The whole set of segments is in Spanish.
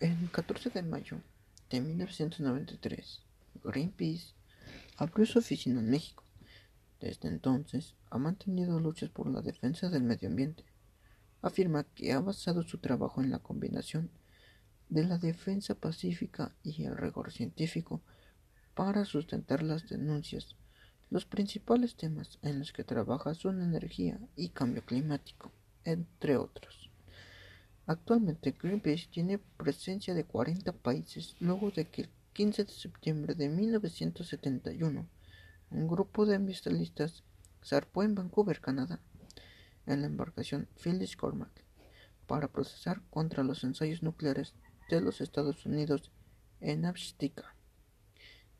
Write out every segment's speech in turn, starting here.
El 14 de mayo de 1993, Greenpeace abrió su oficina en México. Desde entonces ha mantenido luchas por la defensa del medio ambiente. Afirma que ha basado su trabajo en la combinación de la defensa pacífica y el rigor científico para sustentar las denuncias. Los principales temas en los que trabaja son energía y cambio climático, entre otros. Actualmente Greenpeace tiene presencia de 40 países luego de que el 15 de septiembre de 1971 un grupo de ambientalistas zarpó en Vancouver, Canadá, en la embarcación Phyllis Cormack para procesar contra los ensayos nucleares de los Estados Unidos en Abstica,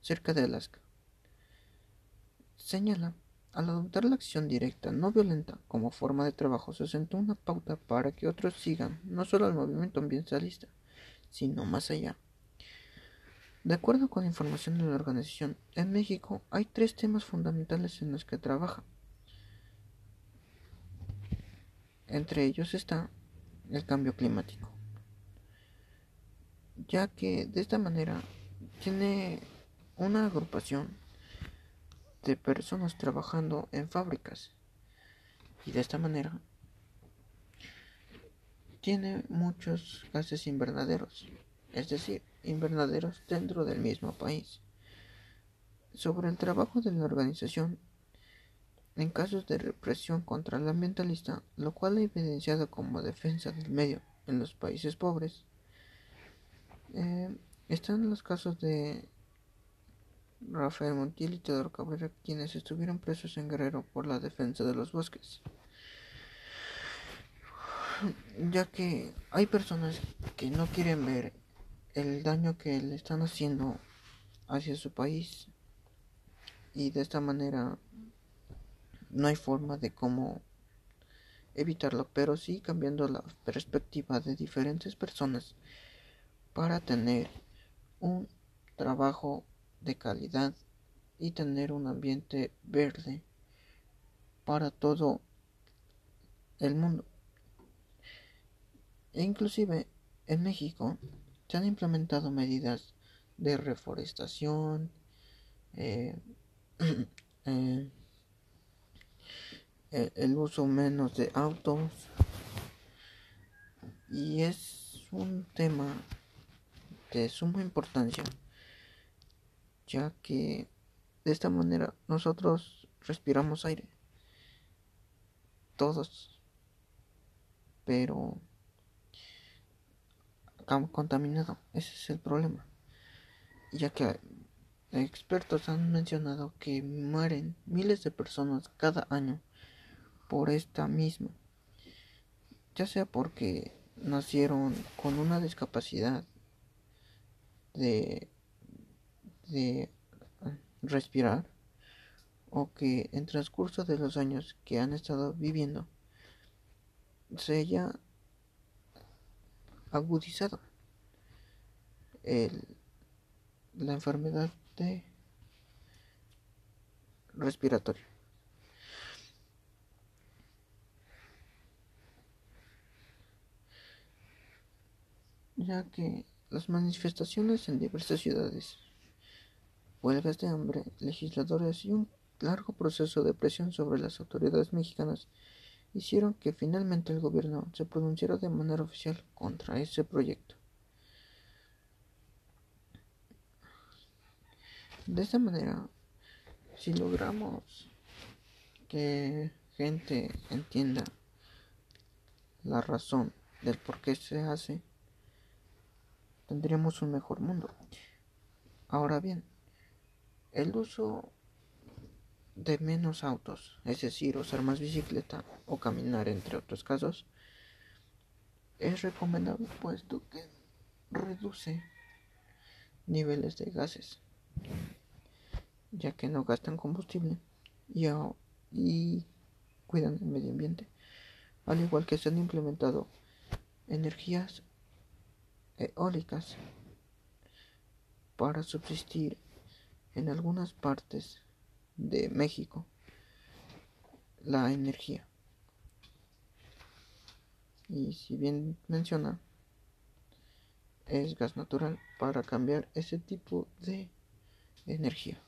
cerca de Alaska. Señala al adoptar la acción directa, no violenta, como forma de trabajo, se sentó una pauta para que otros sigan, no solo al movimiento ambientalista, sino más allá. De acuerdo con la información de la organización, en México hay tres temas fundamentales en los que trabaja. Entre ellos está el cambio climático, ya que de esta manera tiene una agrupación de personas trabajando en fábricas y de esta manera tiene muchos gases invernaderos, es decir, invernaderos dentro del mismo país. Sobre el trabajo de la organización en casos de represión contra el ambientalista, lo cual ha evidenciado como defensa del medio en los países pobres, eh, están los casos de Rafael Montiel y Teodoro Cabrera, quienes estuvieron presos en Guerrero por la defensa de los bosques. Ya que hay personas que no quieren ver el daño que le están haciendo hacia su país y de esta manera no hay forma de cómo evitarlo, pero sí cambiando la perspectiva de diferentes personas para tener un trabajo de calidad y tener un ambiente verde para todo el mundo. E inclusive en México se han implementado medidas de reforestación, eh, eh, el uso menos de autos y es un tema de suma importancia ya que de esta manera nosotros respiramos aire, todos, pero contaminado, ese es el problema, ya que expertos han mencionado que mueren miles de personas cada año por esta misma, ya sea porque nacieron con una discapacidad de de respirar o que en transcurso de los años que han estado viviendo se haya agudizado la enfermedad respiratoria. Ya que las manifestaciones en diversas ciudades huelgas de hambre, legisladores y un largo proceso de presión sobre las autoridades mexicanas hicieron que finalmente el gobierno se pronunciara de manera oficial contra ese proyecto. De esta manera, si logramos que gente entienda la razón del por qué se hace, tendríamos un mejor mundo. Ahora bien, el uso de menos autos, es decir, usar más bicicleta o caminar, entre otros casos, es recomendable puesto que reduce niveles de gases, ya que no gastan combustible y, cuidan el medio ambiente, al igual que se han implementado energías eólicas para subsistir en algunas partes de México la energía. Y si bien menciona, es gas natural para cambiar ese tipo de energía.